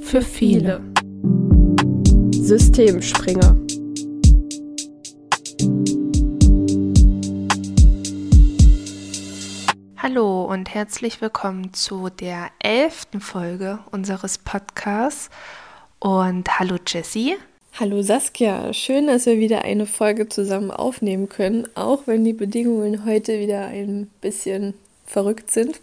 Für viele. Systemspringer. Hallo und herzlich willkommen zu der elften Folge unseres Podcasts. Und hallo Jessie. Hallo Saskia, schön, dass wir wieder eine Folge zusammen aufnehmen können, auch wenn die Bedingungen heute wieder ein bisschen verrückt sind.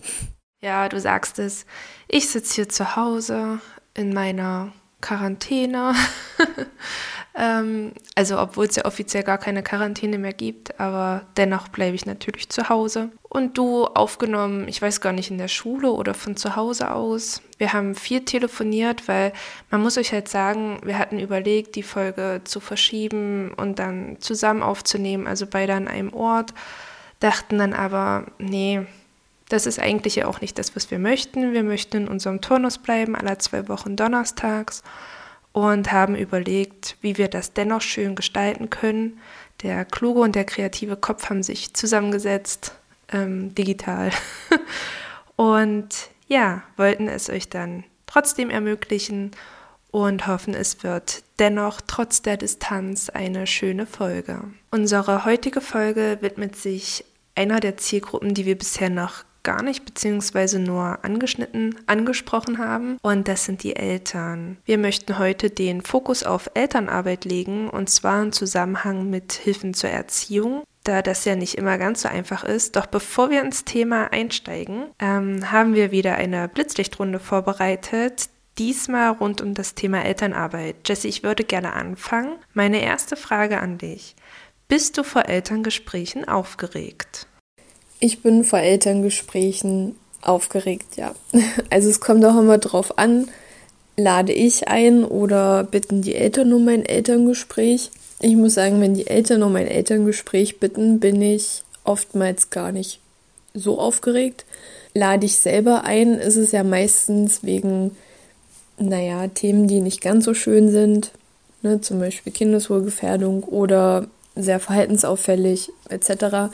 Ja, du sagst es. Ich sitze hier zu Hause in meiner Quarantäne. ähm, also obwohl es ja offiziell gar keine Quarantäne mehr gibt, aber dennoch bleibe ich natürlich zu Hause. Und du aufgenommen, ich weiß gar nicht, in der Schule oder von zu Hause aus. Wir haben viel telefoniert, weil man muss euch halt sagen, wir hatten überlegt, die Folge zu verschieben und dann zusammen aufzunehmen, also beide an einem Ort. Dachten dann aber, nee, das ist eigentlich ja auch nicht das, was wir möchten. Wir möchten in unserem Turnus bleiben, alle zwei Wochen donnerstags und haben überlegt, wie wir das dennoch schön gestalten können. Der kluge und der kreative Kopf haben sich zusammengesetzt, ähm, digital. und ja, wollten es euch dann trotzdem ermöglichen und hoffen, es wird dennoch trotz der Distanz eine schöne Folge. Unsere heutige Folge widmet sich einer der Zielgruppen, die wir bisher noch gar nicht beziehungsweise nur angeschnitten angesprochen haben und das sind die Eltern. Wir möchten heute den Fokus auf Elternarbeit legen und zwar im Zusammenhang mit Hilfen zur Erziehung da das ja nicht immer ganz so einfach ist. Doch bevor wir ins Thema einsteigen, ähm, haben wir wieder eine Blitzlichtrunde vorbereitet. Diesmal rund um das Thema Elternarbeit. Jesse, ich würde gerne anfangen. Meine erste Frage an dich. Bist du vor Elterngesprächen aufgeregt? Ich bin vor Elterngesprächen aufgeregt, ja. Also es kommt auch immer drauf an, lade ich ein oder bitten die Eltern um ein Elterngespräch. Ich muss sagen, wenn die Eltern um ein Elterngespräch bitten, bin ich oftmals gar nicht so aufgeregt. Lade ich selber ein, ist es ja meistens wegen, naja, Themen, die nicht ganz so schön sind, ne, zum Beispiel Kindeswohlgefährdung oder sehr verhaltensauffällig etc.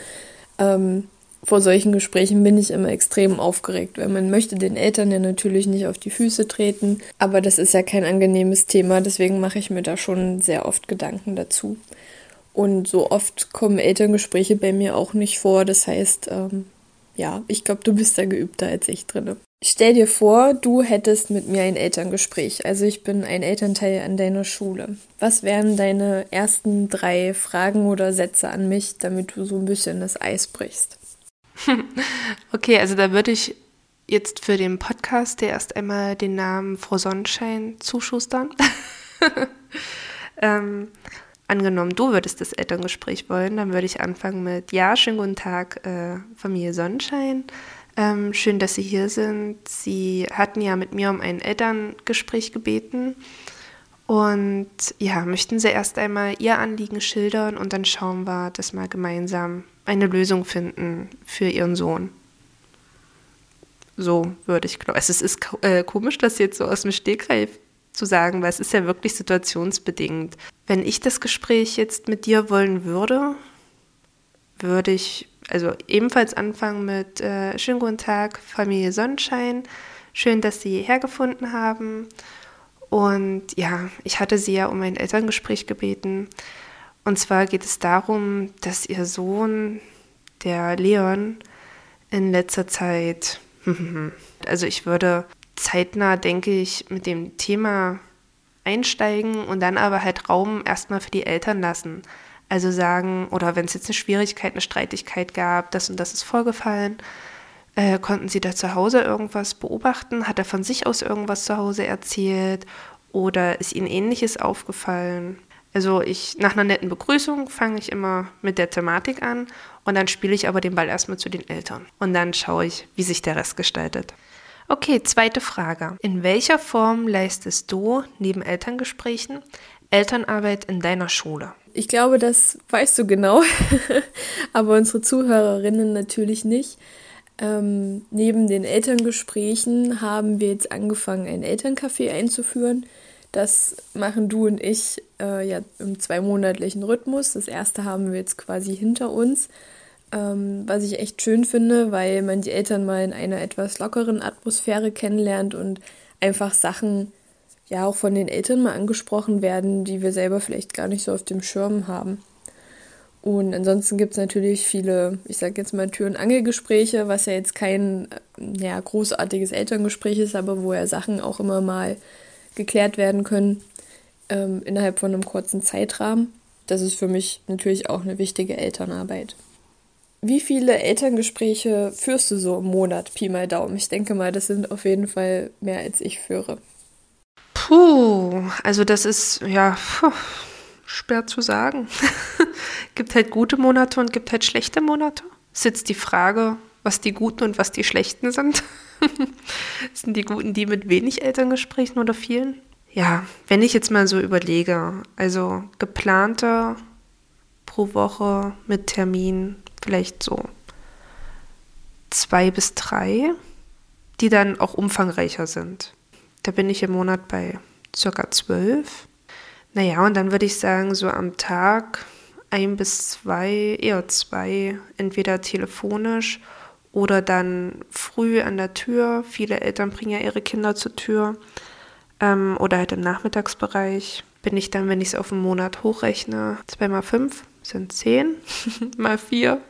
Ähm, vor solchen Gesprächen bin ich immer extrem aufgeregt, weil man möchte den Eltern ja natürlich nicht auf die Füße treten, aber das ist ja kein angenehmes Thema, deswegen mache ich mir da schon sehr oft Gedanken dazu. Und so oft kommen Elterngespräche bei mir auch nicht vor, das heißt, ähm, ja, ich glaube, du bist da geübter als ich drinne. Stell dir vor, du hättest mit mir ein Elterngespräch. Also ich bin ein Elternteil an deiner Schule. Was wären deine ersten drei Fragen oder Sätze an mich, damit du so ein bisschen das Eis brichst? okay, also da würde ich jetzt für den Podcast der erst einmal den Namen Frau Sonnenschein zuschustern. ähm, angenommen, du würdest das Elterngespräch wollen, dann würde ich anfangen mit Ja, schönen guten Tag, äh, Familie Sonnenschein. Ähm, schön, dass Sie hier sind. Sie hatten ja mit mir um ein Elterngespräch gebeten. Und ja, möchten Sie erst einmal Ihr Anliegen schildern und dann schauen wir das mal gemeinsam eine Lösung finden für ihren Sohn. So würde ich glauben. Es ist äh, komisch, das jetzt so aus dem Stegreif zu sagen, weil es ist ja wirklich situationsbedingt. Wenn ich das Gespräch jetzt mit dir wollen würde, würde ich also ebenfalls anfangen mit äh, Schönen guten Tag, Familie Sonnenschein. Schön, dass Sie hierher gefunden haben. Und ja, ich hatte Sie ja um ein Elterngespräch gebeten. Und zwar geht es darum, dass ihr Sohn, der Leon, in letzter Zeit, also ich würde zeitnah, denke ich, mit dem Thema einsteigen und dann aber halt Raum erstmal für die Eltern lassen. Also sagen, oder wenn es jetzt eine Schwierigkeit, eine Streitigkeit gab, das und das ist vorgefallen, äh, konnten sie da zu Hause irgendwas beobachten? Hat er von sich aus irgendwas zu Hause erzählt? Oder ist ihnen ähnliches aufgefallen? Also ich nach einer netten Begrüßung fange ich immer mit der Thematik an und dann spiele ich aber den Ball erstmal zu den Eltern und dann schaue ich, wie sich der Rest gestaltet. Okay, zweite Frage. In welcher Form leistest du neben Elterngesprächen Elternarbeit in deiner Schule? Ich glaube, das weißt du genau, aber unsere Zuhörerinnen natürlich nicht. Ähm, neben den Elterngesprächen haben wir jetzt angefangen, ein Elterncafé einzuführen. Das machen du und ich äh, ja im zweimonatlichen Rhythmus. Das erste haben wir jetzt quasi hinter uns, ähm, was ich echt schön finde, weil man die Eltern mal in einer etwas lockeren Atmosphäre kennenlernt und einfach Sachen ja auch von den Eltern mal angesprochen werden, die wir selber vielleicht gar nicht so auf dem Schirm haben. Und ansonsten gibt es natürlich viele, ich sage jetzt mal Tür- und Angelgespräche, was ja jetzt kein ja, großartiges Elterngespräch ist, aber wo ja Sachen auch immer mal geklärt werden können ähm, innerhalb von einem kurzen Zeitrahmen. Das ist für mich natürlich auch eine wichtige Elternarbeit. Wie viele Elterngespräche führst du so im Monat, Pi mal Daumen? Ich denke mal, das sind auf jeden Fall mehr als ich führe. Puh, also das ist ja schwer zu sagen. gibt halt gute Monate und gibt halt schlechte Monate. Ist jetzt die Frage, was die guten und was die schlechten sind. sind die guten die mit wenig Elterngesprächen oder vielen? Ja, wenn ich jetzt mal so überlege, also geplante pro Woche mit Termin vielleicht so zwei bis drei, die dann auch umfangreicher sind. Da bin ich im Monat bei circa zwölf. Naja, und dann würde ich sagen, so am Tag ein bis zwei, eher zwei, entweder telefonisch oder dann früh an der Tür. Viele Eltern bringen ja ihre Kinder zur Tür. Ähm, oder halt im Nachmittagsbereich bin ich dann, wenn ich es auf einen Monat hochrechne, zwei mal fünf sind zehn, mal vier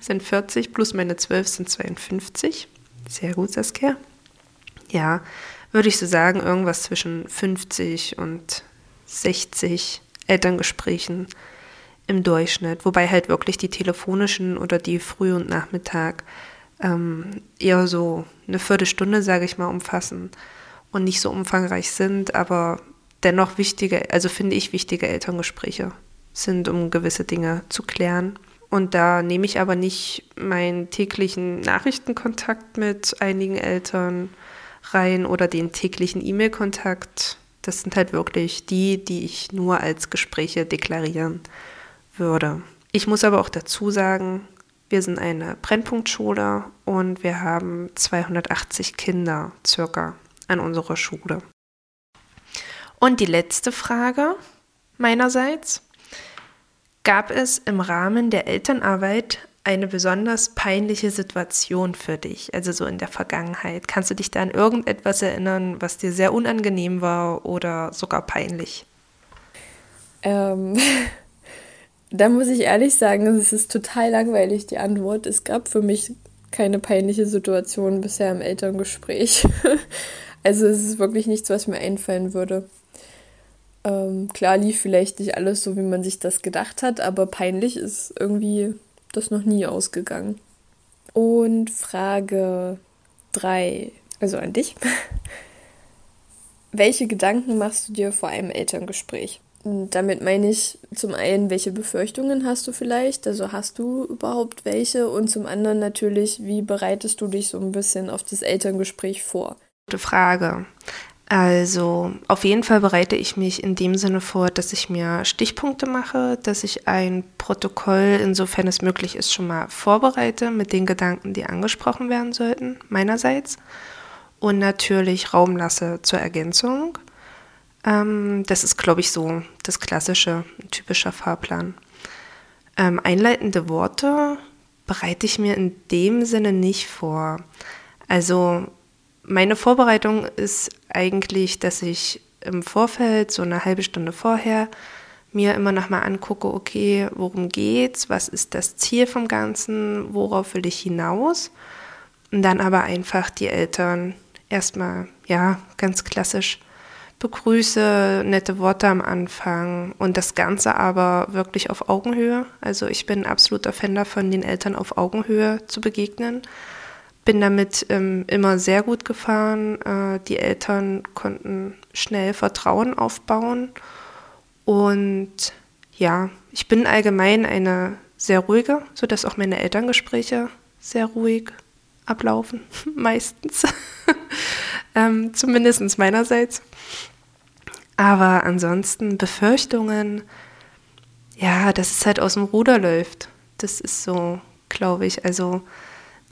sind 40, plus meine zwölf sind 52. Sehr gut, Saskia. Ja, würde ich so sagen, irgendwas zwischen 50 und 60 Elterngesprächen im Durchschnitt. Wobei halt wirklich die telefonischen oder die Früh- und Nachmittag ähm, eher so eine Viertelstunde, sage ich mal, umfassen und nicht so umfangreich sind, aber dennoch wichtige, also finde ich wichtige Elterngespräche sind, um gewisse Dinge zu klären. Und da nehme ich aber nicht meinen täglichen Nachrichtenkontakt mit einigen Eltern rein oder den täglichen E-Mail-Kontakt. Das sind halt wirklich die, die ich nur als Gespräche deklarieren würde. Ich muss aber auch dazu sagen, wir sind eine Brennpunktschule und wir haben 280 Kinder circa an unserer Schule. Und die letzte Frage meinerseits. Gab es im Rahmen der Elternarbeit eine besonders peinliche Situation für dich, also so in der Vergangenheit? Kannst du dich da an irgendetwas erinnern, was dir sehr unangenehm war oder sogar peinlich? Ähm, da muss ich ehrlich sagen, es ist total langweilig, die Antwort. Es gab für mich keine peinliche Situation bisher im Elterngespräch. also es ist wirklich nichts, was mir einfallen würde. Ähm, klar lief vielleicht nicht alles so, wie man sich das gedacht hat, aber peinlich ist irgendwie das noch nie ausgegangen. Und Frage 3, also an dich. Welche Gedanken machst du dir vor einem Elterngespräch? Damit meine ich zum einen, welche Befürchtungen hast du vielleicht? Also hast du überhaupt welche? Und zum anderen natürlich, wie bereitest du dich so ein bisschen auf das Elterngespräch vor? Gute Frage. Also auf jeden Fall bereite ich mich in dem Sinne vor, dass ich mir Stichpunkte mache, dass ich ein Protokoll, insofern es möglich ist, schon mal vorbereite mit den Gedanken, die angesprochen werden sollten, meinerseits. Und natürlich Raum lasse zur Ergänzung. Ähm, das ist, glaube ich, so das klassische, typischer Fahrplan. Ähm, einleitende Worte bereite ich mir in dem Sinne nicht vor. Also meine Vorbereitung ist eigentlich, dass ich im Vorfeld, so eine halbe Stunde vorher, mir immer noch mal angucke, okay, worum geht's, was ist das Ziel vom Ganzen, worauf will ich hinaus? Und dann aber einfach die Eltern erstmal, ja, ganz klassisch begrüße, nette Worte am Anfang und das Ganze aber wirklich auf Augenhöhe. Also ich bin ein absoluter Fan davon, den Eltern auf Augenhöhe zu begegnen bin damit ähm, immer sehr gut gefahren. Äh, die Eltern konnten schnell Vertrauen aufbauen. Und ja, ich bin allgemein eine sehr ruhige, sodass auch meine Elterngespräche sehr ruhig ablaufen, meistens. ähm, Zumindest meinerseits. Aber ansonsten Befürchtungen, ja, dass es halt aus dem Ruder läuft. Das ist so, glaube ich. Also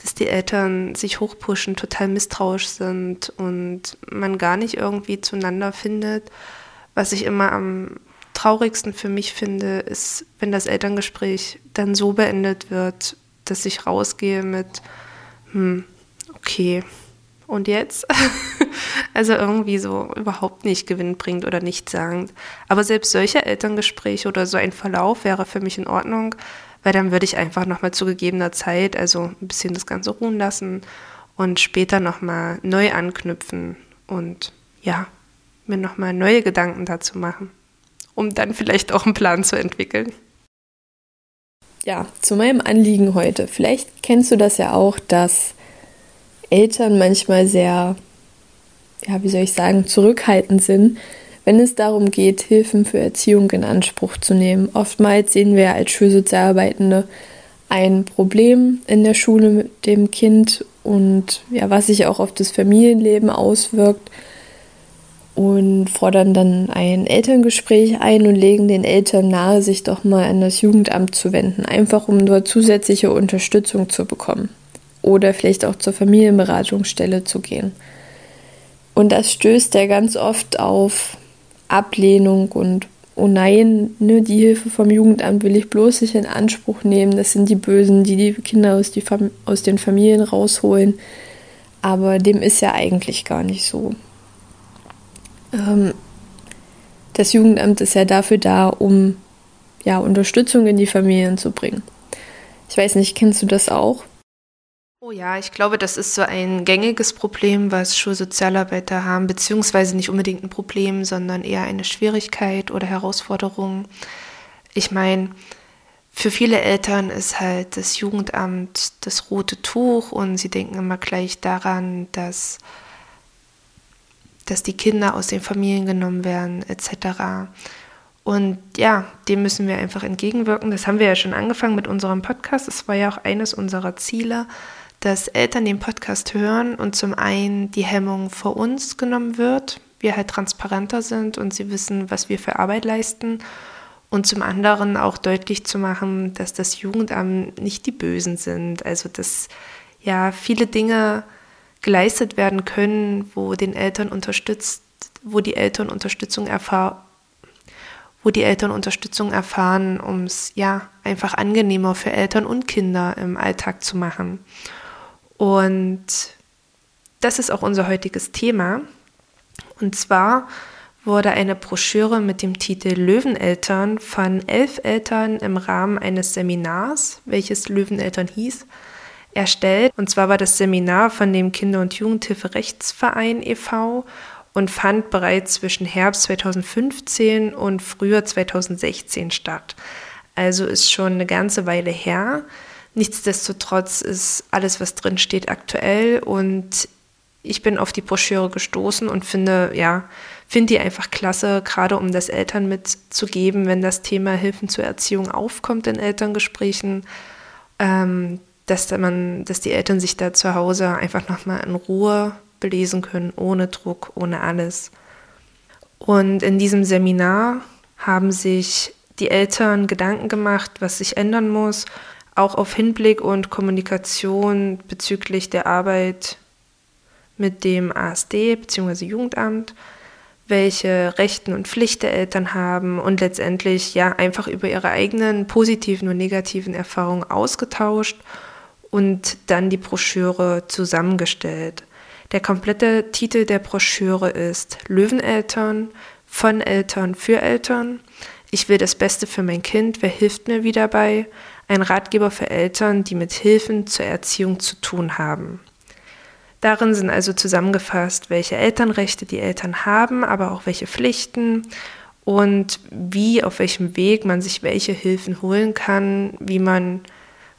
dass die Eltern sich hochpushen, total misstrauisch sind und man gar nicht irgendwie zueinander findet. Was ich immer am traurigsten für mich finde, ist, wenn das Elterngespräch dann so beendet wird, dass ich rausgehe mit, hm, okay, und jetzt? also irgendwie so überhaupt nicht gewinnbringend oder nichtssagend. Aber selbst solche Elterngespräche oder so ein Verlauf wäre für mich in Ordnung, weil dann würde ich einfach nochmal zu gegebener Zeit, also ein bisschen das Ganze ruhen lassen und später nochmal neu anknüpfen und ja, mir nochmal neue Gedanken dazu machen, um dann vielleicht auch einen Plan zu entwickeln. Ja, zu meinem Anliegen heute. Vielleicht kennst du das ja auch, dass Eltern manchmal sehr, ja, wie soll ich sagen, zurückhaltend sind, wenn es darum geht, Hilfen für Erziehung in Anspruch zu nehmen. Oftmals sehen wir als Schulsozialarbeitende ein Problem in der Schule mit dem Kind und ja, was sich auch auf das Familienleben auswirkt und fordern dann ein Elterngespräch ein und legen den Eltern nahe, sich doch mal an das Jugendamt zu wenden, einfach um dort zusätzliche Unterstützung zu bekommen oder vielleicht auch zur Familienberatungsstelle zu gehen. Und das stößt ja ganz oft auf Ablehnung und oh nein, ne, die Hilfe vom Jugendamt will ich bloß nicht in Anspruch nehmen. Das sind die Bösen, die die Kinder aus, die aus den Familien rausholen. Aber dem ist ja eigentlich gar nicht so. Ähm, das Jugendamt ist ja dafür da, um ja, Unterstützung in die Familien zu bringen. Ich weiß nicht, kennst du das auch? Oh ja, ich glaube, das ist so ein gängiges Problem, was Schulsozialarbeiter haben, beziehungsweise nicht unbedingt ein Problem, sondern eher eine Schwierigkeit oder Herausforderung. Ich meine, für viele Eltern ist halt das Jugendamt das rote Tuch und sie denken immer gleich daran, dass, dass die Kinder aus den Familien genommen werden, etc. Und ja, dem müssen wir einfach entgegenwirken. Das haben wir ja schon angefangen mit unserem Podcast. Das war ja auch eines unserer Ziele, dass Eltern den Podcast hören und zum einen die Hemmung vor uns genommen wird, wir halt transparenter sind und sie wissen, was wir für Arbeit leisten und zum anderen auch deutlich zu machen, dass das Jugendamt nicht die Bösen sind, also dass ja viele Dinge geleistet werden können, wo den Eltern unterstützt, wo die Eltern Unterstützung erfahren wo die Eltern Unterstützung erfahren, um es ja einfach angenehmer für Eltern und Kinder im Alltag zu machen. Und das ist auch unser heutiges Thema. Und zwar wurde eine Broschüre mit dem Titel Löweneltern von elf Eltern im Rahmen eines Seminars, welches Löweneltern hieß, erstellt. Und zwar war das Seminar von dem Kinder- und Jugendhilferechtsverein e.V. und fand bereits zwischen Herbst 2015 und Frühjahr 2016 statt. Also ist schon eine ganze Weile her. Nichtsdestotrotz ist alles, was drin steht, aktuell und ich bin auf die Broschüre gestoßen und finde, ja, finde die einfach klasse, gerade um das Eltern mitzugeben, wenn das Thema Hilfen zur Erziehung aufkommt in Elterngesprächen, ähm, dass man, dass die Eltern sich da zu Hause einfach nochmal in Ruhe belesen können, ohne Druck, ohne alles. Und in diesem Seminar haben sich die Eltern Gedanken gemacht, was sich ändern muss, auch auf Hinblick und Kommunikation bezüglich der Arbeit mit dem ASD bzw. Jugendamt, welche Rechten und Pflichten Eltern haben und letztendlich ja einfach über ihre eigenen positiven und negativen Erfahrungen ausgetauscht und dann die Broschüre zusammengestellt. Der komplette Titel der Broschüre ist Löweneltern von Eltern für Eltern. Ich will das Beste für mein Kind, wer hilft mir wieder bei? Ein Ratgeber für Eltern, die mit Hilfen zur Erziehung zu tun haben. Darin sind also zusammengefasst, welche Elternrechte die Eltern haben, aber auch welche Pflichten und wie, auf welchem Weg man sich welche Hilfen holen kann, wie man,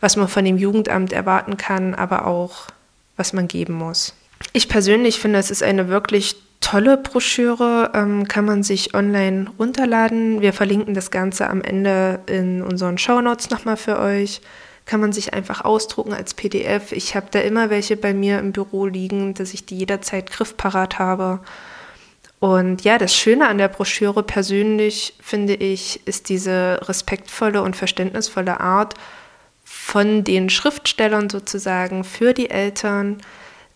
was man von dem Jugendamt erwarten kann, aber auch, was man geben muss. Ich persönlich finde, es ist eine wirklich tolle Broschüre, ähm, kann man sich online runterladen. Wir verlinken das Ganze am Ende in unseren Shownotes nochmal für euch. Kann man sich einfach ausdrucken als PDF. Ich habe da immer welche bei mir im Büro liegen, dass ich die jederzeit griffparat habe. Und ja, das Schöne an der Broschüre persönlich, finde ich, ist diese respektvolle und verständnisvolle Art von den Schriftstellern sozusagen für die Eltern,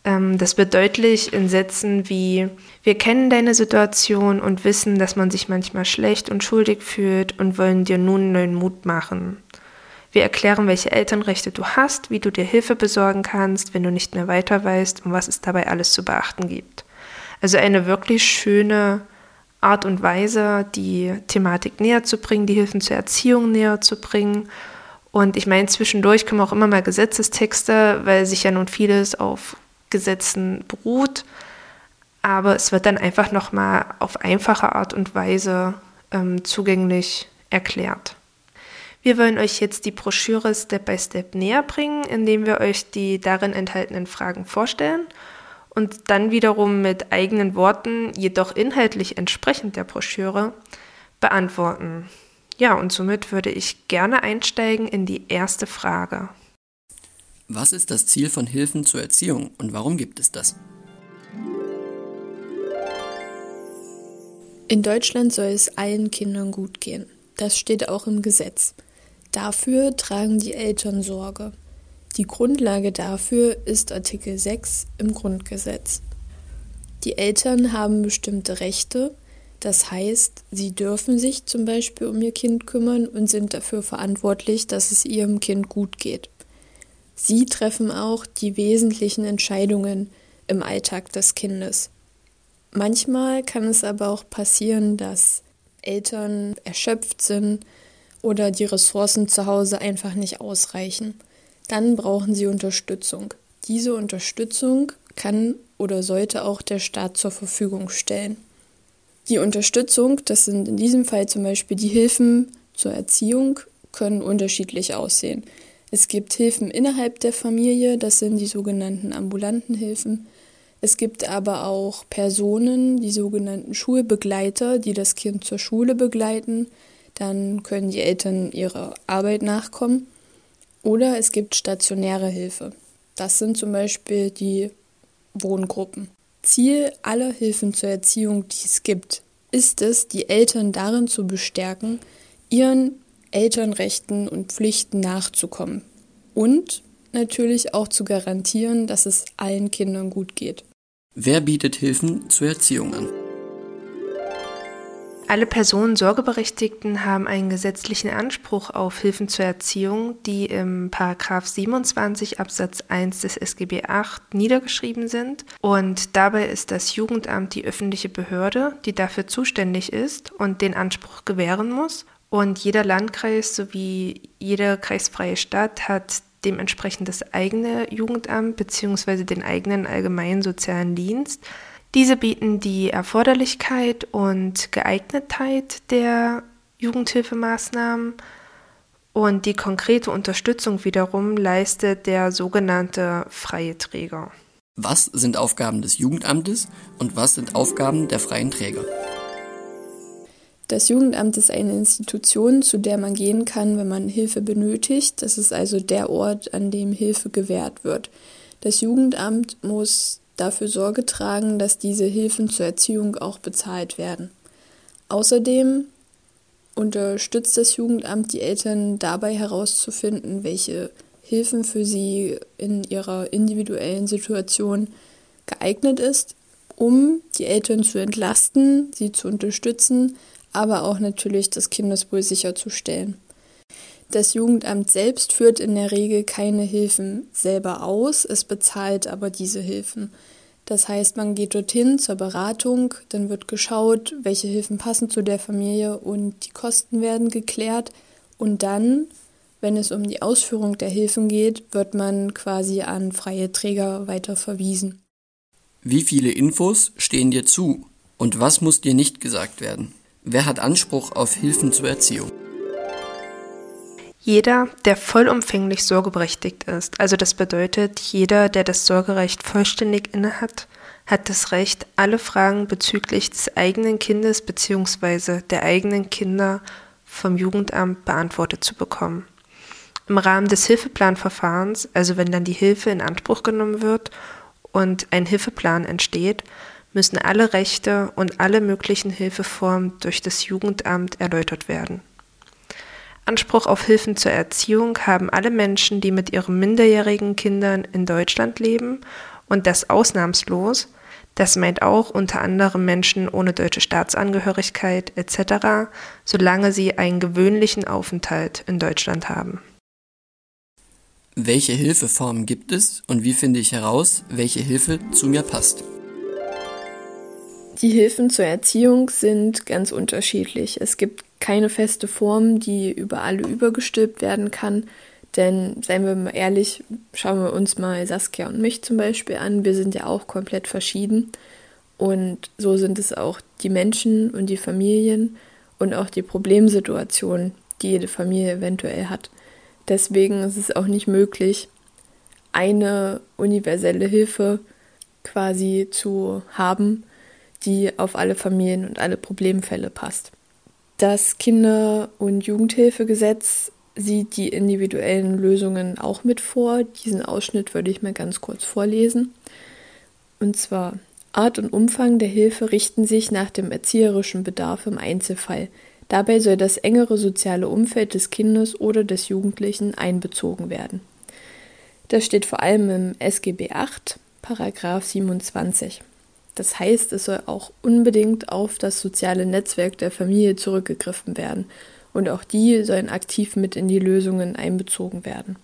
das wird deutlich in Sätzen wie, wir kennen deine Situation und wissen, dass man sich manchmal schlecht und schuldig fühlt und wollen dir nun neuen Mut machen. Wir erklären, welche Elternrechte du hast, wie du dir Hilfe besorgen kannst, wenn du nicht mehr weiter weißt und was es dabei alles zu beachten gibt. Also eine wirklich schöne Art und Weise, die Thematik näher zu bringen, die Hilfen zur Erziehung näher zu bringen. Und ich meine, zwischendurch kommen auch immer mal Gesetzestexte, weil sich ja nun vieles auf Gesetzen beruht. Aber es wird dann einfach nochmal auf einfache Art und Weise ähm, zugänglich erklärt. Wir wollen euch jetzt die Broschüre Step by Step näher bringen, indem wir euch die darin enthaltenen Fragen vorstellen und dann wiederum mit eigenen Worten, jedoch inhaltlich entsprechend der Broschüre, beantworten. Ja, und somit würde ich gerne einsteigen in die erste Frage. Was ist das Ziel von Hilfen zur Erziehung und warum gibt es das? In Deutschland soll es allen Kindern gut gehen. Das steht auch im Gesetz. Dafür tragen die Eltern Sorge. Die Grundlage dafür ist Artikel 6 im Grundgesetz. Die Eltern haben bestimmte Rechte, das heißt, sie dürfen sich zum Beispiel um ihr Kind kümmern und sind dafür verantwortlich, dass es ihrem Kind gut geht. Sie treffen auch die wesentlichen Entscheidungen im Alltag des Kindes. Manchmal kann es aber auch passieren, dass Eltern erschöpft sind oder die Ressourcen zu Hause einfach nicht ausreichen dann brauchen sie Unterstützung. Diese Unterstützung kann oder sollte auch der Staat zur Verfügung stellen. Die Unterstützung, das sind in diesem Fall zum Beispiel die Hilfen zur Erziehung, können unterschiedlich aussehen. Es gibt Hilfen innerhalb der Familie, das sind die sogenannten ambulanten Hilfen. Es gibt aber auch Personen, die sogenannten Schulbegleiter, die das Kind zur Schule begleiten. Dann können die Eltern ihrer Arbeit nachkommen. Oder es gibt stationäre Hilfe. Das sind zum Beispiel die Wohngruppen. Ziel aller Hilfen zur Erziehung, die es gibt, ist es, die Eltern darin zu bestärken, ihren Elternrechten und Pflichten nachzukommen. Und natürlich auch zu garantieren, dass es allen Kindern gut geht. Wer bietet Hilfen zur Erziehung an? Alle Personen Sorgeberechtigten haben einen gesetzlichen Anspruch auf Hilfen zur Erziehung, die im Paragraph 27 Absatz 1 des SGB 8 niedergeschrieben sind. Und dabei ist das Jugendamt die öffentliche Behörde, die dafür zuständig ist und den Anspruch gewähren muss. Und jeder Landkreis sowie jede kreisfreie Stadt hat dementsprechend das eigene Jugendamt bzw. den eigenen allgemeinen sozialen Dienst. Diese bieten die Erforderlichkeit und Geeignetheit der Jugendhilfemaßnahmen und die konkrete Unterstützung wiederum leistet der sogenannte freie Träger. Was sind Aufgaben des Jugendamtes und was sind Aufgaben der freien Träger? Das Jugendamt ist eine Institution, zu der man gehen kann, wenn man Hilfe benötigt. Das ist also der Ort, an dem Hilfe gewährt wird. Das Jugendamt muss dafür Sorge tragen, dass diese Hilfen zur Erziehung auch bezahlt werden. Außerdem unterstützt das Jugendamt die Eltern dabei herauszufinden, welche Hilfen für sie in ihrer individuellen Situation geeignet ist, um die Eltern zu entlasten, sie zu unterstützen, aber auch natürlich das Kindeswohl sicherzustellen. Das Jugendamt selbst führt in der Regel keine Hilfen selber aus, es bezahlt aber diese Hilfen. Das heißt, man geht dorthin zur Beratung, dann wird geschaut, welche Hilfen passen zu der Familie und die Kosten werden geklärt. Und dann, wenn es um die Ausführung der Hilfen geht, wird man quasi an freie Träger weiter verwiesen. Wie viele Infos stehen dir zu und was muss dir nicht gesagt werden? Wer hat Anspruch auf Hilfen zur Erziehung? Jeder, der vollumfänglich sorgeberechtigt ist, also das bedeutet, jeder, der das Sorgerecht vollständig innehat, hat das Recht, alle Fragen bezüglich des eigenen Kindes bzw. der eigenen Kinder vom Jugendamt beantwortet zu bekommen. Im Rahmen des Hilfeplanverfahrens, also wenn dann die Hilfe in Anspruch genommen wird und ein Hilfeplan entsteht, müssen alle Rechte und alle möglichen Hilfeformen durch das Jugendamt erläutert werden. Anspruch auf Hilfen zur Erziehung haben alle Menschen, die mit ihren minderjährigen Kindern in Deutschland leben und das ausnahmslos. Das meint auch unter anderem Menschen ohne deutsche Staatsangehörigkeit etc., solange sie einen gewöhnlichen Aufenthalt in Deutschland haben. Welche Hilfeformen gibt es und wie finde ich heraus, welche Hilfe zu mir passt? Die Hilfen zur Erziehung sind ganz unterschiedlich. Es gibt keine feste Form, die über alle übergestülpt werden kann. Denn, seien wir mal ehrlich, schauen wir uns mal Saskia und mich zum Beispiel an. Wir sind ja auch komplett verschieden. Und so sind es auch die Menschen und die Familien und auch die Problemsituationen, die jede Familie eventuell hat. Deswegen ist es auch nicht möglich, eine universelle Hilfe quasi zu haben, die auf alle Familien und alle Problemfälle passt. Das Kinder- und Jugendhilfegesetz sieht die individuellen Lösungen auch mit vor. Diesen Ausschnitt würde ich mal ganz kurz vorlesen. Und zwar Art und Umfang der Hilfe richten sich nach dem erzieherischen Bedarf im Einzelfall. Dabei soll das engere soziale Umfeld des Kindes oder des Jugendlichen einbezogen werden. Das steht vor allem im SGB 8, Paragraph 27. Das heißt, es soll auch unbedingt auf das soziale Netzwerk der Familie zurückgegriffen werden und auch die sollen aktiv mit in die Lösungen einbezogen werden.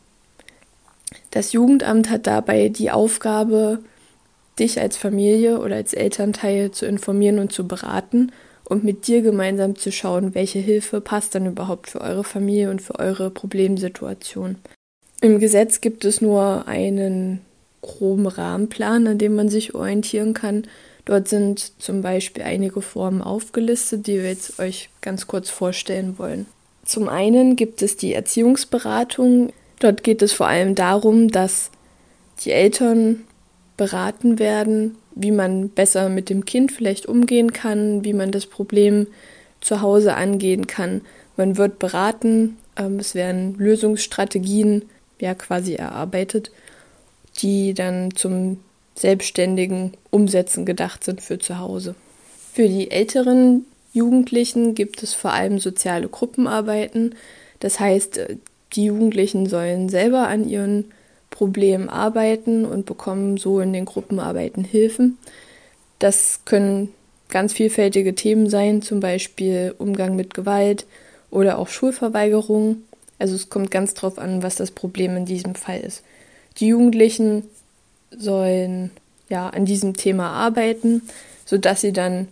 Das Jugendamt hat dabei die Aufgabe, dich als Familie oder als Elternteil zu informieren und zu beraten und mit dir gemeinsam zu schauen, welche Hilfe passt dann überhaupt für eure Familie und für eure Problemsituation. Im Gesetz gibt es nur einen groben Rahmenplan, an dem man sich orientieren kann. Dort sind zum Beispiel einige Formen aufgelistet, die wir jetzt euch ganz kurz vorstellen wollen. Zum einen gibt es die Erziehungsberatung. Dort geht es vor allem darum, dass die Eltern beraten werden, wie man besser mit dem Kind vielleicht umgehen kann, wie man das Problem zu Hause angehen kann. Man wird beraten, ähm, es werden Lösungsstrategien ja quasi erarbeitet die dann zum selbstständigen Umsetzen gedacht sind für zu Hause. Für die älteren Jugendlichen gibt es vor allem soziale Gruppenarbeiten. Das heißt, die Jugendlichen sollen selber an ihren Problemen arbeiten und bekommen so in den Gruppenarbeiten Hilfen. Das können ganz vielfältige Themen sein, zum Beispiel Umgang mit Gewalt oder auch Schulverweigerung. Also es kommt ganz drauf an, was das Problem in diesem Fall ist. Die Jugendlichen sollen ja an diesem Thema arbeiten, sodass sie dann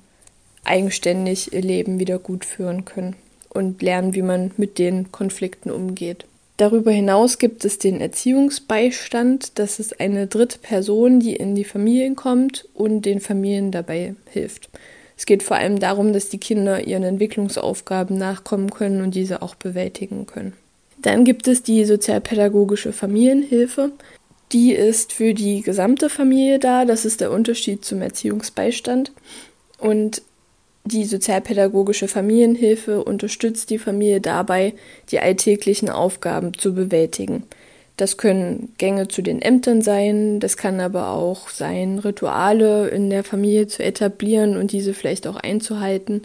eigenständig ihr Leben wieder gut führen können und lernen, wie man mit den Konflikten umgeht. Darüber hinaus gibt es den Erziehungsbeistand. Das ist eine dritte Person, die in die Familien kommt und den Familien dabei hilft. Es geht vor allem darum, dass die Kinder ihren Entwicklungsaufgaben nachkommen können und diese auch bewältigen können. Dann gibt es die sozialpädagogische Familienhilfe. Die ist für die gesamte Familie da. Das ist der Unterschied zum Erziehungsbeistand. Und die sozialpädagogische Familienhilfe unterstützt die Familie dabei, die alltäglichen Aufgaben zu bewältigen. Das können Gänge zu den Ämtern sein, das kann aber auch sein, Rituale in der Familie zu etablieren und diese vielleicht auch einzuhalten,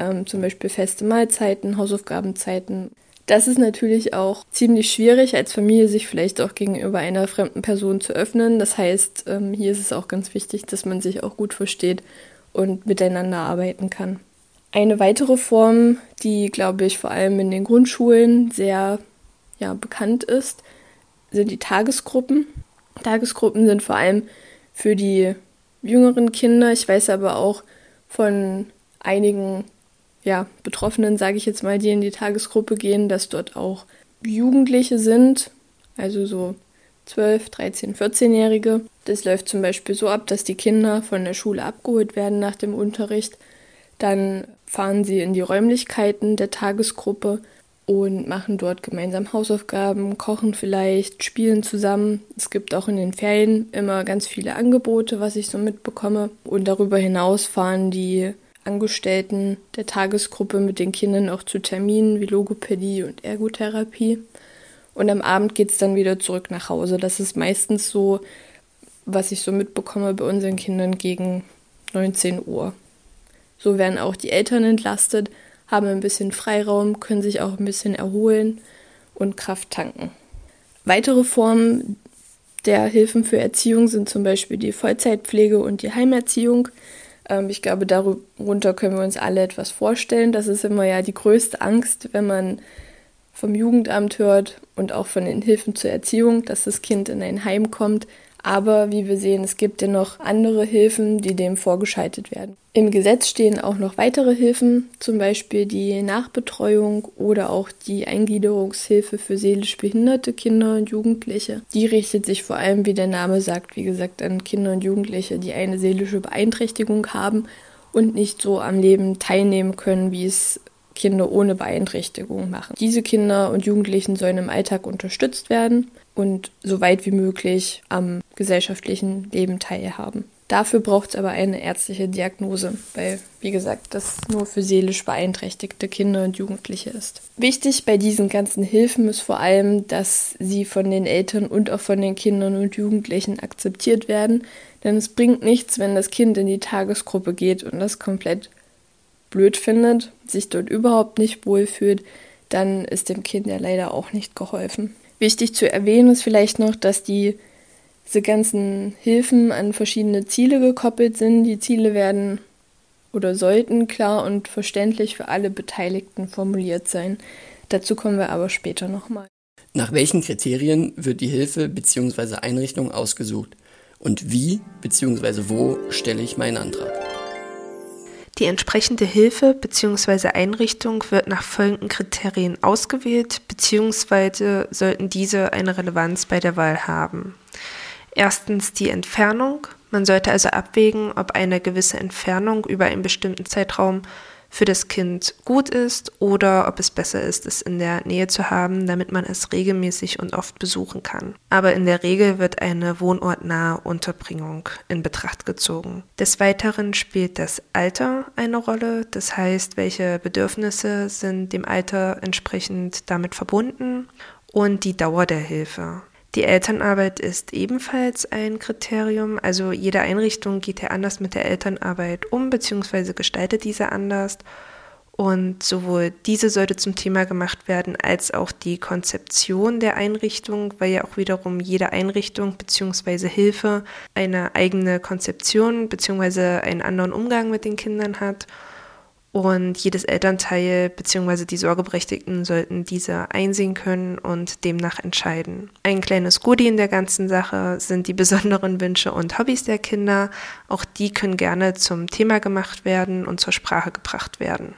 ähm, zum Beispiel feste Mahlzeiten, Hausaufgabenzeiten das ist natürlich auch ziemlich schwierig, als Familie sich vielleicht auch gegenüber einer fremden Person zu öffnen. Das heißt, ähm, hier ist es auch ganz wichtig, dass man sich auch gut versteht und miteinander arbeiten kann. Eine weitere Form, die, glaube ich, vor allem in den Grundschulen sehr ja, bekannt ist, sind die Tagesgruppen. Tagesgruppen sind vor allem für die jüngeren Kinder. Ich weiß aber auch von einigen ja, Betroffenen, sage ich jetzt mal, die in die Tagesgruppe gehen, dass dort auch Jugendliche sind, also so 12, 13, 14-Jährige. Das läuft zum Beispiel so ab, dass die Kinder von der Schule abgeholt werden nach dem Unterricht. Dann fahren sie in die Räumlichkeiten der Tagesgruppe und machen dort gemeinsam Hausaufgaben, kochen vielleicht, spielen zusammen. Es gibt auch in den Ferien immer ganz viele Angebote, was ich so mitbekomme. Und darüber hinaus fahren die Angestellten der Tagesgruppe mit den Kindern auch zu Terminen wie Logopädie und Ergotherapie. Und am Abend geht es dann wieder zurück nach Hause. Das ist meistens so, was ich so mitbekomme bei unseren Kindern gegen 19 Uhr. So werden auch die Eltern entlastet, haben ein bisschen Freiraum, können sich auch ein bisschen erholen und Kraft tanken. Weitere Formen der Hilfen für Erziehung sind zum Beispiel die Vollzeitpflege und die Heimerziehung. Ähm, ich glaube, darunter können wir uns alle etwas vorstellen. Das ist immer ja die größte Angst, wenn man vom Jugendamt hört und auch von den Hilfen zur Erziehung, dass das Kind in ein Heim kommt. Aber wie wir sehen, es gibt ja noch andere Hilfen, die dem vorgeschaltet werden. Im Gesetz stehen auch noch weitere Hilfen, zum Beispiel die Nachbetreuung oder auch die Eingliederungshilfe für seelisch behinderte Kinder und Jugendliche. Die richtet sich vor allem, wie der Name sagt, wie gesagt, an Kinder und Jugendliche, die eine seelische Beeinträchtigung haben und nicht so am Leben teilnehmen können, wie es Kinder ohne Beeinträchtigung machen. Diese Kinder und Jugendlichen sollen im Alltag unterstützt werden und so weit wie möglich am gesellschaftlichen Leben teilhaben. Dafür braucht es aber eine ärztliche Diagnose, weil, wie gesagt, das nur für seelisch beeinträchtigte Kinder und Jugendliche ist. Wichtig bei diesen ganzen Hilfen ist vor allem, dass sie von den Eltern und auch von den Kindern und Jugendlichen akzeptiert werden, denn es bringt nichts, wenn das Kind in die Tagesgruppe geht und das komplett blöd findet, sich dort überhaupt nicht wohlfühlt, dann ist dem Kind ja leider auch nicht geholfen. Wichtig zu erwähnen ist vielleicht noch, dass die, diese ganzen Hilfen an verschiedene Ziele gekoppelt sind. Die Ziele werden oder sollten klar und verständlich für alle Beteiligten formuliert sein. Dazu kommen wir aber später nochmal. Nach welchen Kriterien wird die Hilfe bzw. Einrichtung ausgesucht? Und wie bzw. wo stelle ich meinen Antrag? Die entsprechende Hilfe bzw. Einrichtung wird nach folgenden Kriterien ausgewählt bzw. sollten diese eine Relevanz bei der Wahl haben. Erstens die Entfernung. Man sollte also abwägen, ob eine gewisse Entfernung über einen bestimmten Zeitraum für das Kind gut ist oder ob es besser ist, es in der Nähe zu haben, damit man es regelmäßig und oft besuchen kann. Aber in der Regel wird eine wohnortnahe Unterbringung in Betracht gezogen. Des Weiteren spielt das Alter eine Rolle, das heißt, welche Bedürfnisse sind dem Alter entsprechend damit verbunden und die Dauer der Hilfe. Die Elternarbeit ist ebenfalls ein Kriterium. Also jede Einrichtung geht ja anders mit der Elternarbeit um, beziehungsweise gestaltet diese anders. Und sowohl diese sollte zum Thema gemacht werden, als auch die Konzeption der Einrichtung, weil ja auch wiederum jede Einrichtung bzw. Hilfe eine eigene Konzeption bzw. einen anderen Umgang mit den Kindern hat. Und jedes Elternteil bzw. die Sorgeberechtigten sollten diese einsehen können und demnach entscheiden. Ein kleines Goodie in der ganzen Sache sind die besonderen Wünsche und Hobbys der Kinder. Auch die können gerne zum Thema gemacht werden und zur Sprache gebracht werden.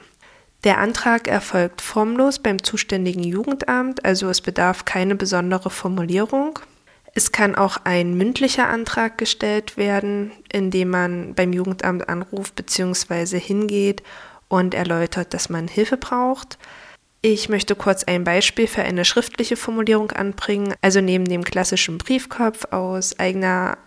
Der Antrag erfolgt formlos beim zuständigen Jugendamt, also es bedarf keine besondere Formulierung. Es kann auch ein mündlicher Antrag gestellt werden, indem man beim Jugendamt anruft bzw. hingeht und erläutert, dass man Hilfe braucht. Ich möchte kurz ein Beispiel für eine schriftliche Formulierung anbringen. Also neben dem klassischen Briefkopf aus eigener,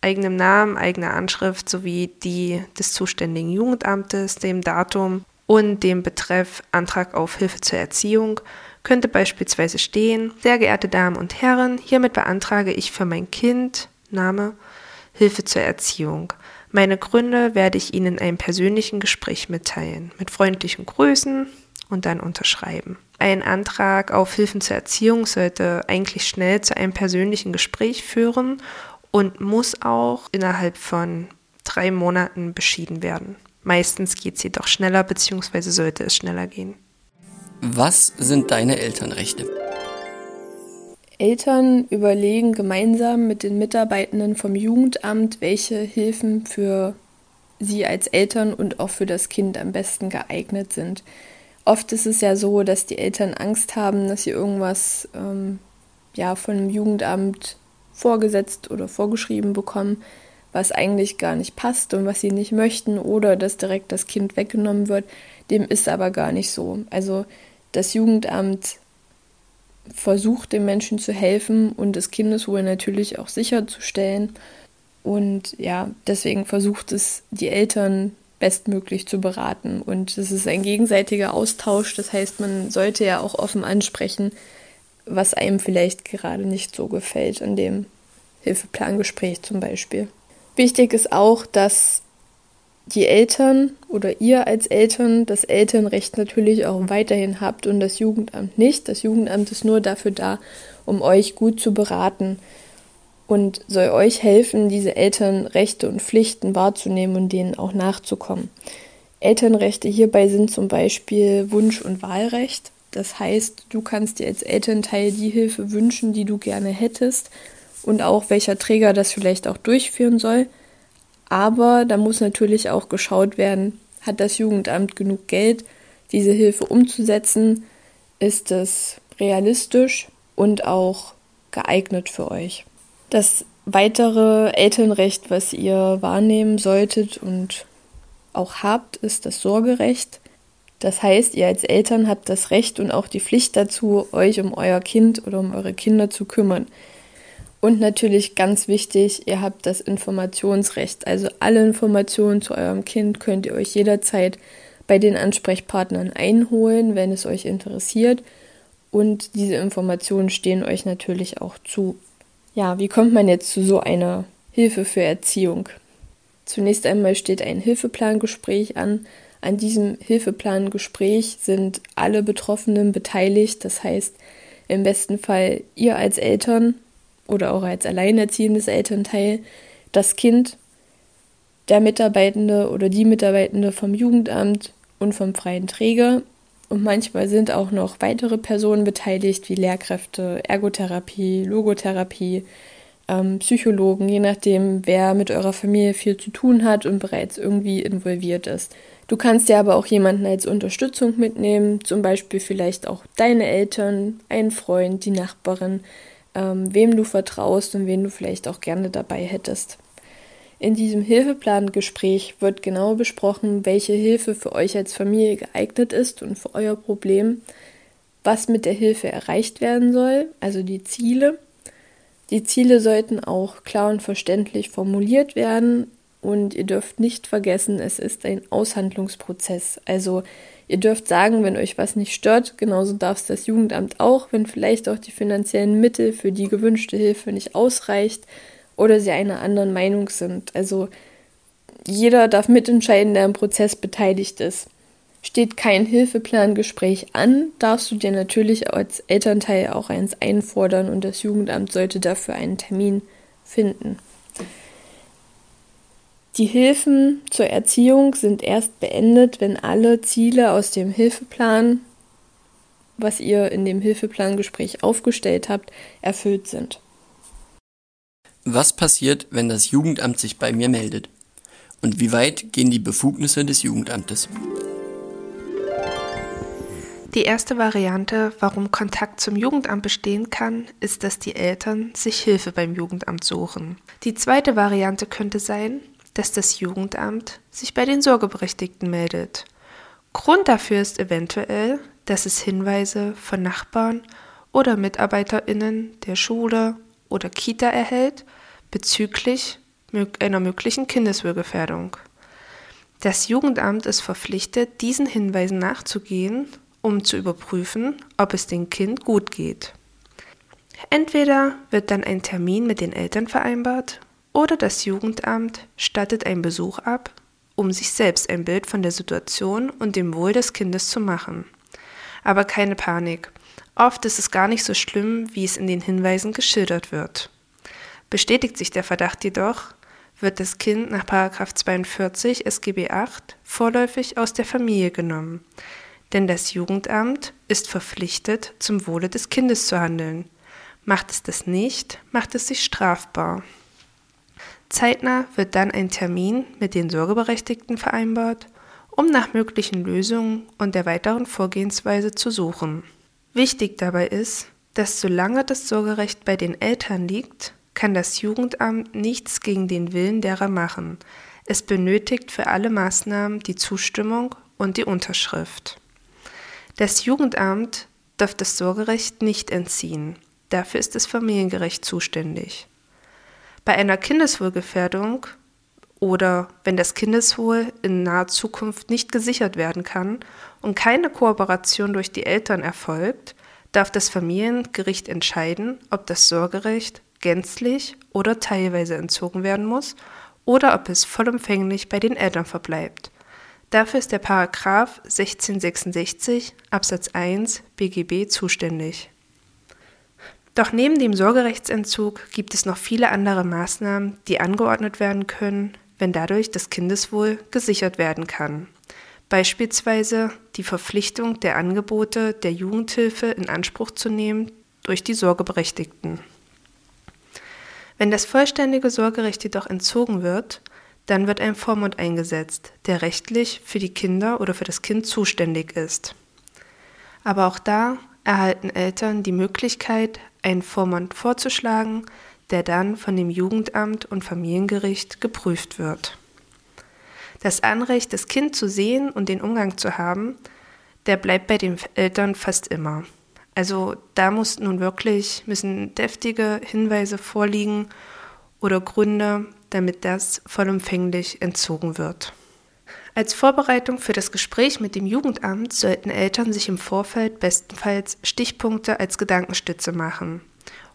eigenem Namen, eigener Anschrift sowie die des zuständigen Jugendamtes, dem Datum und dem Betreff Antrag auf Hilfe zur Erziehung könnte beispielsweise stehen, sehr geehrte Damen und Herren, hiermit beantrage ich für mein Kind, Name, Hilfe zur Erziehung. Meine Gründe werde ich Ihnen in einem persönlichen Gespräch mitteilen. Mit freundlichen Grüßen und dann unterschreiben. Ein Antrag auf Hilfen zur Erziehung sollte eigentlich schnell zu einem persönlichen Gespräch führen und muss auch innerhalb von drei Monaten beschieden werden. Meistens geht es jedoch schneller bzw. sollte es schneller gehen. Was sind deine Elternrechte? Eltern überlegen gemeinsam mit den Mitarbeitenden vom Jugendamt, welche Hilfen für sie als Eltern und auch für das Kind am besten geeignet sind. Oft ist es ja so, dass die Eltern Angst haben, dass sie irgendwas ähm, ja, von dem Jugendamt vorgesetzt oder vorgeschrieben bekommen, was eigentlich gar nicht passt und was sie nicht möchten oder dass direkt das Kind weggenommen wird. Dem ist aber gar nicht so. Also das Jugendamt versucht, den Menschen zu helfen und das Kindeswohl natürlich auch sicherzustellen. Und ja, deswegen versucht es die Eltern bestmöglich zu beraten. Und es ist ein gegenseitiger Austausch. Das heißt, man sollte ja auch offen ansprechen, was einem vielleicht gerade nicht so gefällt an dem Hilfeplangespräch zum Beispiel. Wichtig ist auch, dass die Eltern oder ihr als Eltern das Elternrecht natürlich auch weiterhin habt und das Jugendamt nicht. Das Jugendamt ist nur dafür da, um euch gut zu beraten und soll euch helfen, diese Elternrechte und Pflichten wahrzunehmen und denen auch nachzukommen. Elternrechte hierbei sind zum Beispiel Wunsch- und Wahlrecht. Das heißt, du kannst dir als Elternteil die Hilfe wünschen, die du gerne hättest und auch welcher Träger das vielleicht auch durchführen soll. Aber da muss natürlich auch geschaut werden, hat das Jugendamt genug Geld, diese Hilfe umzusetzen? Ist es realistisch und auch geeignet für euch? Das weitere Elternrecht, was ihr wahrnehmen solltet und auch habt, ist das Sorgerecht. Das heißt, ihr als Eltern habt das Recht und auch die Pflicht dazu, euch um euer Kind oder um eure Kinder zu kümmern. Und natürlich ganz wichtig, ihr habt das Informationsrecht. Also alle Informationen zu eurem Kind könnt ihr euch jederzeit bei den Ansprechpartnern einholen, wenn es euch interessiert. Und diese Informationen stehen euch natürlich auch zu. Ja, wie kommt man jetzt zu so einer Hilfe für Erziehung? Zunächst einmal steht ein Hilfeplangespräch an. An diesem Hilfeplangespräch sind alle Betroffenen beteiligt. Das heißt, im besten Fall ihr als Eltern oder auch als alleinerziehendes Elternteil das Kind, der Mitarbeitende oder die Mitarbeitende vom Jugendamt und vom freien Träger. Und manchmal sind auch noch weitere Personen beteiligt, wie Lehrkräfte, Ergotherapie, Logotherapie, ähm, Psychologen, je nachdem, wer mit eurer Familie viel zu tun hat und bereits irgendwie involviert ist. Du kannst dir aber auch jemanden als Unterstützung mitnehmen, zum Beispiel vielleicht auch deine Eltern, ein Freund, die Nachbarin, ähm, wem du vertraust und wen du vielleicht auch gerne dabei hättest. In diesem Hilfeplangespräch wird genau besprochen, welche Hilfe für euch als Familie geeignet ist und für euer Problem, was mit der Hilfe erreicht werden soll, also die Ziele. Die Ziele sollten auch klar und verständlich formuliert werden und ihr dürft nicht vergessen, es ist ein Aushandlungsprozess. Also Ihr dürft sagen, wenn euch was nicht stört, genauso darf es das Jugendamt auch, wenn vielleicht auch die finanziellen Mittel für die gewünschte Hilfe nicht ausreicht oder sie einer anderen Meinung sind. Also jeder darf mitentscheiden, der im Prozess beteiligt ist. Steht kein Hilfeplangespräch an, darfst du dir natürlich als Elternteil auch eins einfordern und das Jugendamt sollte dafür einen Termin finden. Die Hilfen zur Erziehung sind erst beendet, wenn alle Ziele aus dem Hilfeplan, was ihr in dem Hilfeplangespräch aufgestellt habt, erfüllt sind. Was passiert, wenn das Jugendamt sich bei mir meldet? Und wie weit gehen die Befugnisse des Jugendamtes? Die erste Variante, warum Kontakt zum Jugendamt bestehen kann, ist, dass die Eltern sich Hilfe beim Jugendamt suchen. Die zweite Variante könnte sein, dass das Jugendamt sich bei den Sorgeberechtigten meldet. Grund dafür ist eventuell, dass es Hinweise von Nachbarn oder Mitarbeiterinnen der Schule oder Kita erhält bezüglich einer möglichen Kindeswohlgefährdung. Das Jugendamt ist verpflichtet, diesen Hinweisen nachzugehen, um zu überprüfen, ob es dem Kind gut geht. Entweder wird dann ein Termin mit den Eltern vereinbart oder das Jugendamt stattet einen Besuch ab, um sich selbst ein Bild von der Situation und dem Wohl des Kindes zu machen. Aber keine Panik. Oft ist es gar nicht so schlimm, wie es in den Hinweisen geschildert wird. Bestätigt sich der Verdacht jedoch, wird das Kind nach 42 SGB 8 vorläufig aus der Familie genommen. Denn das Jugendamt ist verpflichtet, zum Wohle des Kindes zu handeln. Macht es das nicht, macht es sich strafbar. Zeitnah wird dann ein Termin mit den Sorgeberechtigten vereinbart, um nach möglichen Lösungen und der weiteren Vorgehensweise zu suchen. Wichtig dabei ist, dass solange das Sorgerecht bei den Eltern liegt, kann das Jugendamt nichts gegen den Willen derer machen. Es benötigt für alle Maßnahmen die Zustimmung und die Unterschrift. Das Jugendamt darf das Sorgerecht nicht entziehen. Dafür ist das Familiengericht zuständig. Bei einer Kindeswohlgefährdung oder wenn das Kindeswohl in naher Zukunft nicht gesichert werden kann und keine Kooperation durch die Eltern erfolgt, darf das Familiengericht entscheiden, ob das Sorgerecht gänzlich oder teilweise entzogen werden muss oder ob es vollumfänglich bei den Eltern verbleibt. Dafür ist der Paragraph 1666 Absatz 1 BGB zuständig. Doch neben dem Sorgerechtsentzug gibt es noch viele andere Maßnahmen, die angeordnet werden können, wenn dadurch das Kindeswohl gesichert werden kann. Beispielsweise die Verpflichtung der Angebote der Jugendhilfe in Anspruch zu nehmen durch die Sorgeberechtigten. Wenn das vollständige Sorgerecht jedoch entzogen wird, dann wird ein Vormund eingesetzt, der rechtlich für die Kinder oder für das Kind zuständig ist. Aber auch da erhalten Eltern die Möglichkeit, einen Vormund vorzuschlagen, der dann von dem Jugendamt und Familiengericht geprüft wird. Das Anrecht, das Kind zu sehen und den Umgang zu haben, der bleibt bei den Eltern fast immer. Also da muss nun wirklich, müssen deftige Hinweise vorliegen oder Gründe, damit das vollumfänglich entzogen wird. Als Vorbereitung für das Gespräch mit dem Jugendamt sollten Eltern sich im Vorfeld bestenfalls Stichpunkte als Gedankenstütze machen.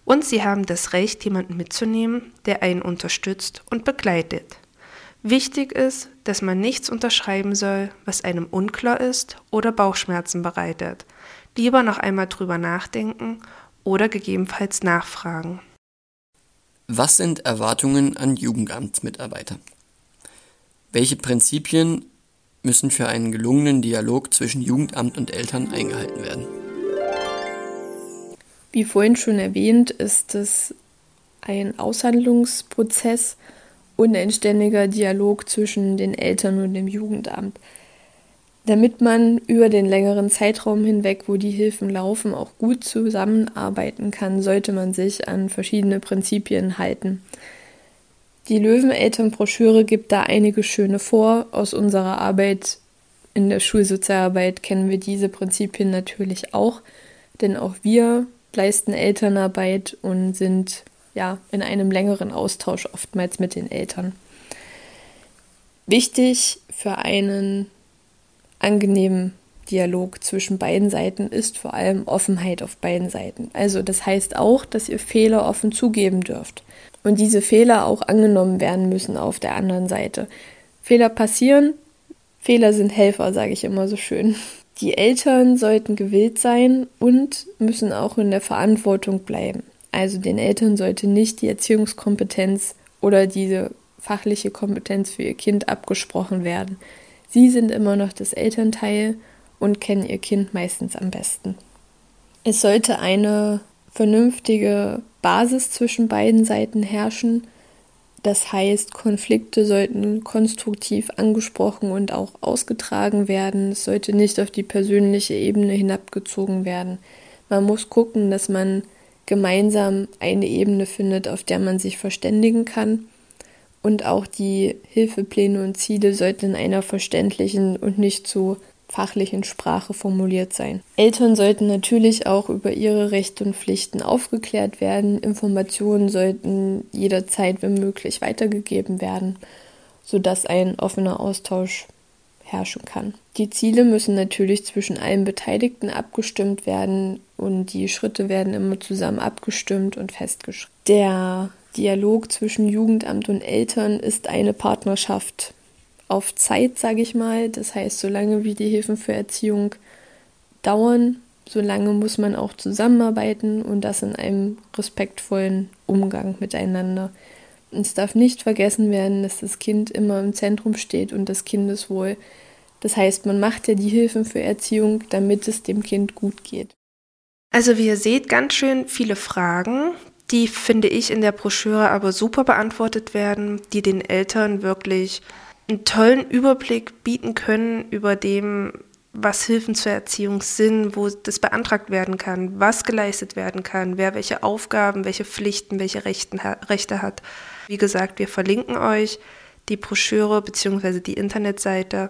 Und sie haben das Recht, jemanden mitzunehmen, der einen unterstützt und begleitet. Wichtig ist, dass man nichts unterschreiben soll, was einem unklar ist oder Bauchschmerzen bereitet. Lieber noch einmal drüber nachdenken oder gegebenenfalls nachfragen. Was sind Erwartungen an Jugendamtsmitarbeiter? Welche Prinzipien müssen für einen gelungenen Dialog zwischen Jugendamt und Eltern eingehalten werden? Wie vorhin schon erwähnt, ist es ein Aushandlungsprozess und ein ständiger Dialog zwischen den Eltern und dem Jugendamt damit man über den längeren Zeitraum hinweg, wo die Hilfen laufen, auch gut zusammenarbeiten kann, sollte man sich an verschiedene Prinzipien halten. Die Löwenelternbroschüre gibt da einige schöne vor. Aus unserer Arbeit in der Schulsozialarbeit kennen wir diese Prinzipien natürlich auch, denn auch wir leisten Elternarbeit und sind ja in einem längeren Austausch oftmals mit den Eltern. Wichtig für einen angenehmen Dialog zwischen beiden Seiten ist vor allem Offenheit auf beiden Seiten. Also das heißt auch, dass ihr Fehler offen zugeben dürft und diese Fehler auch angenommen werden müssen auf der anderen Seite. Fehler passieren, Fehler sind Helfer, sage ich immer so schön. Die Eltern sollten gewillt sein und müssen auch in der Verantwortung bleiben. Also den Eltern sollte nicht die Erziehungskompetenz oder diese fachliche Kompetenz für ihr Kind abgesprochen werden. Sie sind immer noch das Elternteil und kennen ihr Kind meistens am besten. Es sollte eine vernünftige Basis zwischen beiden Seiten herrschen. Das heißt, Konflikte sollten konstruktiv angesprochen und auch ausgetragen werden. Es sollte nicht auf die persönliche Ebene hinabgezogen werden. Man muss gucken, dass man gemeinsam eine Ebene findet, auf der man sich verständigen kann und auch die Hilfepläne und Ziele sollten in einer verständlichen und nicht zu fachlichen Sprache formuliert sein. Eltern sollten natürlich auch über ihre Rechte und Pflichten aufgeklärt werden. Informationen sollten jederzeit, wenn möglich, weitergegeben werden, sodass ein offener Austausch herrschen kann. Die Ziele müssen natürlich zwischen allen Beteiligten abgestimmt werden und die Schritte werden immer zusammen abgestimmt und festgeschrieben. Der Dialog zwischen Jugendamt und Eltern ist eine Partnerschaft auf Zeit, sage ich mal. Das heißt, solange wie die Hilfen für Erziehung dauern, solange muss man auch zusammenarbeiten und das in einem respektvollen Umgang miteinander. es darf nicht vergessen werden, dass das Kind immer im Zentrum steht und das Kindeswohl. Das heißt, man macht ja die Hilfen für Erziehung, damit es dem Kind gut geht. Also wie ihr seht, ganz schön viele Fragen, die finde ich in der Broschüre aber super beantwortet werden, die den Eltern wirklich einen tollen Überblick bieten können über dem, was Hilfen zur Erziehung sind, wo das beantragt werden kann, was geleistet werden kann, wer welche Aufgaben, welche Pflichten, welche Rechten, Rechte hat. Wie gesagt, wir verlinken euch die Broschüre bzw. die Internetseite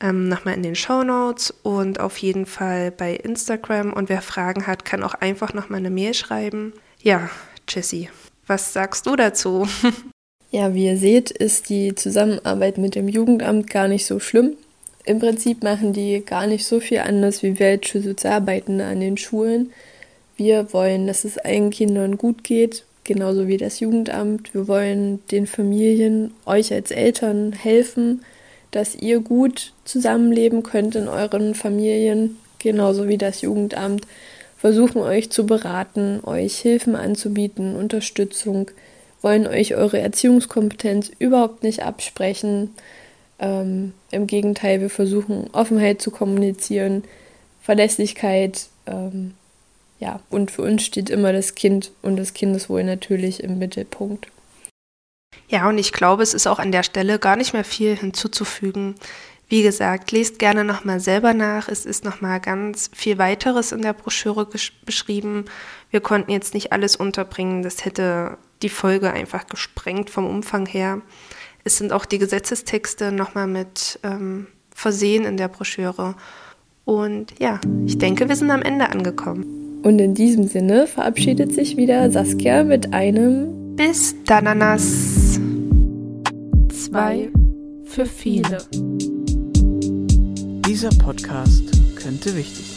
ähm, nochmal in den Show Notes und auf jeden Fall bei Instagram. Und wer Fragen hat, kann auch einfach nochmal eine Mail schreiben. Ja, Jessie, was sagst du dazu? Ja, wie ihr seht, ist die Zusammenarbeit mit dem Jugendamt gar nicht so schlimm. Im Prinzip machen die gar nicht so viel anders wie wir Sozialarbeitende an den Schulen. Wir wollen, dass es allen Kindern gut geht, genauso wie das Jugendamt. Wir wollen den Familien, euch als Eltern helfen, dass ihr gut zusammenleben könnt in euren Familien, genauso wie das Jugendamt versuchen euch zu beraten, euch Hilfen anzubieten, Unterstützung, wollen euch eure Erziehungskompetenz überhaupt nicht absprechen. Ähm, Im Gegenteil, wir versuchen Offenheit zu kommunizieren, Verlässlichkeit, ähm, ja, und für uns steht immer das Kind und das Kindeswohl natürlich im Mittelpunkt. Ja, und ich glaube, es ist auch an der Stelle gar nicht mehr viel hinzuzufügen. Wie gesagt, lest gerne nochmal selber nach. Es ist nochmal ganz viel weiteres in der Broschüre beschrieben. Wir konnten jetzt nicht alles unterbringen. Das hätte die Folge einfach gesprengt vom Umfang her. Es sind auch die Gesetzestexte nochmal mit ähm, versehen in der Broschüre. Und ja, ich denke, wir sind am Ende angekommen. Und in diesem Sinne verabschiedet sich wieder Saskia mit einem Bis Dananas. Zwei für viele. Dieser Podcast könnte wichtig sein.